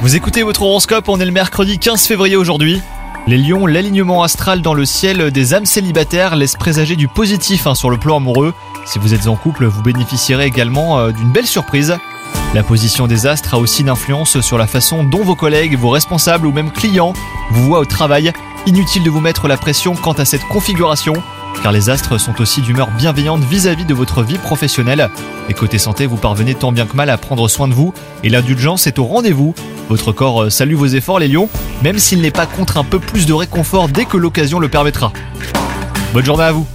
Vous écoutez votre horoscope, on est le mercredi 15 février aujourd'hui. Les lions, l'alignement astral dans le ciel des âmes célibataires laisse présager du positif hein, sur le plan amoureux. Si vous êtes en couple, vous bénéficierez également euh, d'une belle surprise. La position des astres a aussi une influence sur la façon dont vos collègues, vos responsables ou même clients vous voient au travail. Inutile de vous mettre la pression quant à cette configuration, car les astres sont aussi d'humeur bienveillante vis-à-vis de votre vie professionnelle. Et côté santé, vous parvenez tant bien que mal à prendre soin de vous, et l'indulgence est au rendez-vous. Votre corps euh, salue vos efforts les lions, même s'il n'est pas contre un peu plus de réconfort dès que l'occasion le permettra. Bonne journée à vous